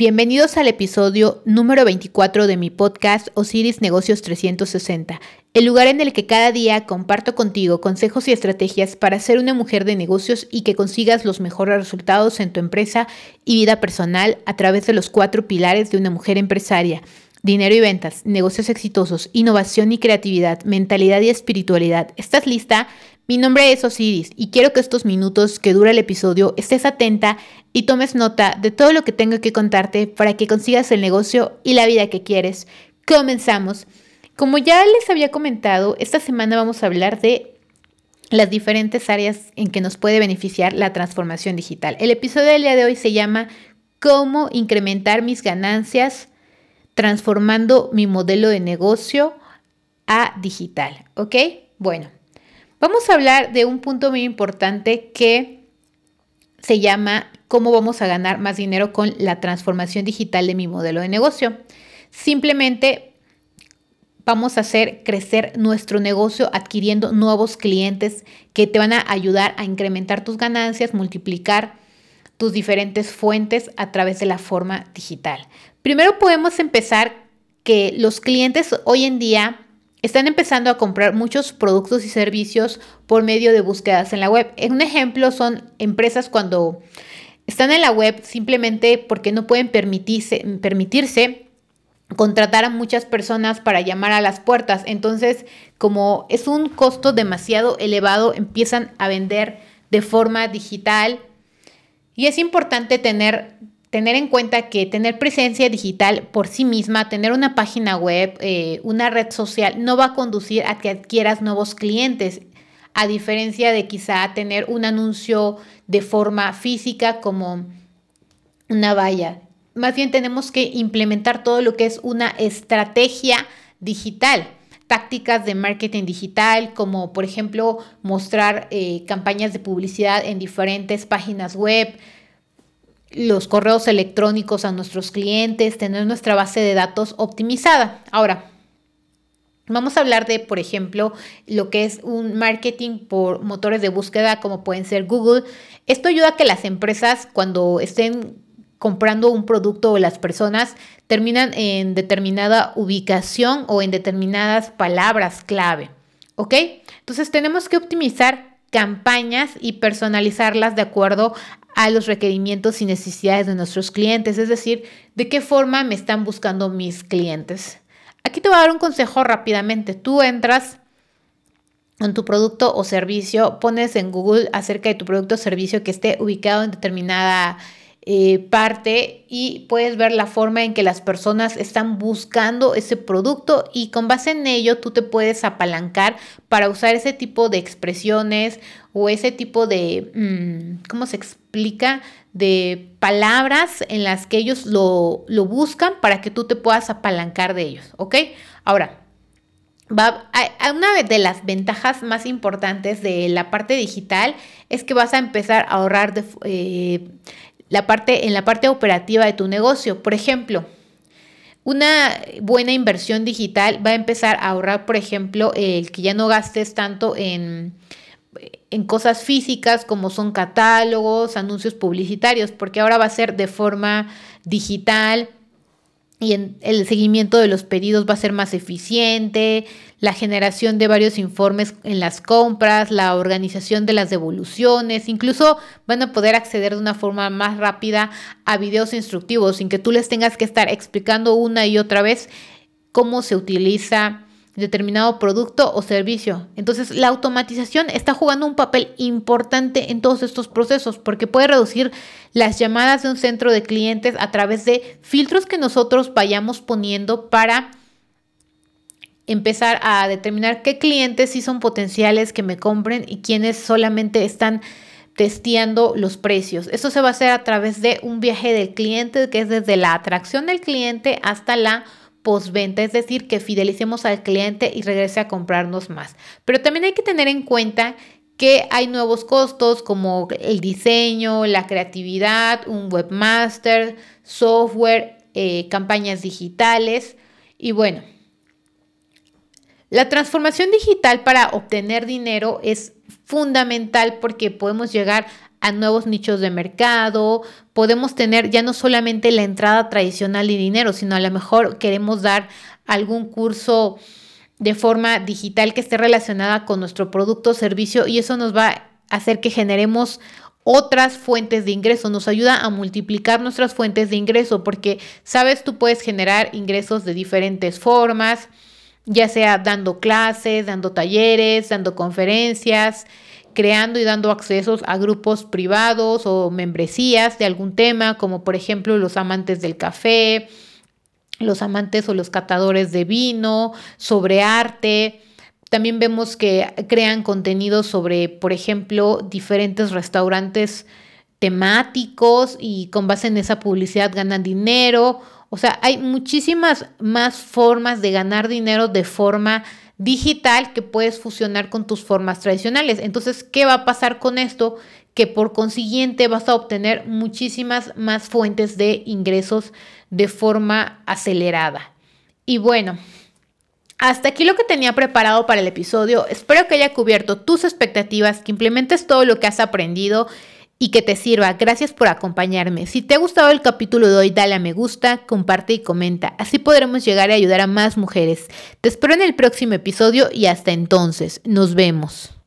Bienvenidos al episodio número 24 de mi podcast Osiris Negocios 360, el lugar en el que cada día comparto contigo consejos y estrategias para ser una mujer de negocios y que consigas los mejores resultados en tu empresa y vida personal a través de los cuatro pilares de una mujer empresaria. Dinero y ventas, negocios exitosos, innovación y creatividad, mentalidad y espiritualidad. ¿Estás lista? Mi nombre es Osiris y quiero que estos minutos que dura el episodio estés atenta y tomes nota de todo lo que tengo que contarte para que consigas el negocio y la vida que quieres. Comenzamos. Como ya les había comentado, esta semana vamos a hablar de las diferentes áreas en que nos puede beneficiar la transformación digital. El episodio del día de hoy se llama Cómo incrementar mis ganancias transformando mi modelo de negocio a digital. ¿Ok? Bueno. Vamos a hablar de un punto muy importante que se llama cómo vamos a ganar más dinero con la transformación digital de mi modelo de negocio. Simplemente vamos a hacer crecer nuestro negocio adquiriendo nuevos clientes que te van a ayudar a incrementar tus ganancias, multiplicar tus diferentes fuentes a través de la forma digital. Primero podemos empezar que los clientes hoy en día están empezando a comprar muchos productos y servicios por medio de búsquedas en la web. Un ejemplo son empresas cuando están en la web simplemente porque no pueden permitirse, permitirse contratar a muchas personas para llamar a las puertas. Entonces, como es un costo demasiado elevado, empiezan a vender de forma digital. Y es importante tener tener en cuenta que tener presencia digital por sí misma, tener una página web, eh, una red social, no va a conducir a que adquieras nuevos clientes, a diferencia de quizá tener un anuncio de forma física como una valla. Más bien tenemos que implementar todo lo que es una estrategia digital tácticas de marketing digital, como por ejemplo mostrar eh, campañas de publicidad en diferentes páginas web, los correos electrónicos a nuestros clientes, tener nuestra base de datos optimizada. Ahora, vamos a hablar de, por ejemplo, lo que es un marketing por motores de búsqueda como pueden ser Google. Esto ayuda a que las empresas cuando estén comprando un producto o las personas terminan en determinada ubicación o en determinadas palabras clave. ¿Ok? Entonces tenemos que optimizar campañas y personalizarlas de acuerdo a los requerimientos y necesidades de nuestros clientes, es decir, de qué forma me están buscando mis clientes. Aquí te voy a dar un consejo rápidamente. Tú entras en tu producto o servicio, pones en Google acerca de tu producto o servicio que esté ubicado en determinada eh, parte y puedes ver la forma en que las personas están buscando ese producto y con base en ello tú te puedes apalancar para usar ese tipo de expresiones o ese tipo de, mm, ¿cómo se explica? De palabras en las que ellos lo, lo buscan para que tú te puedas apalancar de ellos, ¿ok? Ahora, una de las ventajas más importantes de la parte digital es que vas a empezar a ahorrar de, eh, la parte, en la parte operativa de tu negocio. Por ejemplo, una buena inversión digital va a empezar a ahorrar, por ejemplo, el que ya no gastes tanto en, en cosas físicas como son catálogos, anuncios publicitarios, porque ahora va a ser de forma digital y en el seguimiento de los pedidos va a ser más eficiente, la generación de varios informes en las compras, la organización de las devoluciones, incluso van a poder acceder de una forma más rápida a videos instructivos sin que tú les tengas que estar explicando una y otra vez cómo se utiliza determinado producto o servicio. Entonces, la automatización está jugando un papel importante en todos estos procesos porque puede reducir las llamadas de un centro de clientes a través de filtros que nosotros vayamos poniendo para empezar a determinar qué clientes sí son potenciales que me compren y quiénes solamente están testeando los precios. Esto se va a hacer a través de un viaje del cliente que es desde la atracción del cliente hasta la postventa, es decir, que fidelicemos al cliente y regrese a comprarnos más. Pero también hay que tener en cuenta que hay nuevos costos como el diseño, la creatividad, un webmaster, software, eh, campañas digitales y bueno. La transformación digital para obtener dinero es fundamental porque podemos llegar a nuevos nichos de mercado, podemos tener ya no solamente la entrada tradicional y dinero, sino a lo mejor queremos dar algún curso de forma digital que esté relacionada con nuestro producto o servicio y eso nos va a hacer que generemos otras fuentes de ingreso, nos ayuda a multiplicar nuestras fuentes de ingreso porque, sabes, tú puedes generar ingresos de diferentes formas, ya sea dando clases, dando talleres, dando conferencias, creando y dando accesos a grupos privados o membresías de algún tema, como por ejemplo los amantes del café, los amantes o los catadores de vino, sobre arte. También vemos que crean contenido sobre, por ejemplo, diferentes restaurantes temáticos y con base en esa publicidad ganan dinero. O sea, hay muchísimas más formas de ganar dinero de forma digital que puedes fusionar con tus formas tradicionales. Entonces, ¿qué va a pasar con esto? Que por consiguiente vas a obtener muchísimas más fuentes de ingresos de forma acelerada. Y bueno, hasta aquí lo que tenía preparado para el episodio. Espero que haya cubierto tus expectativas, que implementes todo lo que has aprendido y que te sirva. Gracias por acompañarme. Si te ha gustado el capítulo de hoy, dale a me gusta, comparte y comenta. Así podremos llegar a ayudar a más mujeres. Te espero en el próximo episodio y hasta entonces. Nos vemos.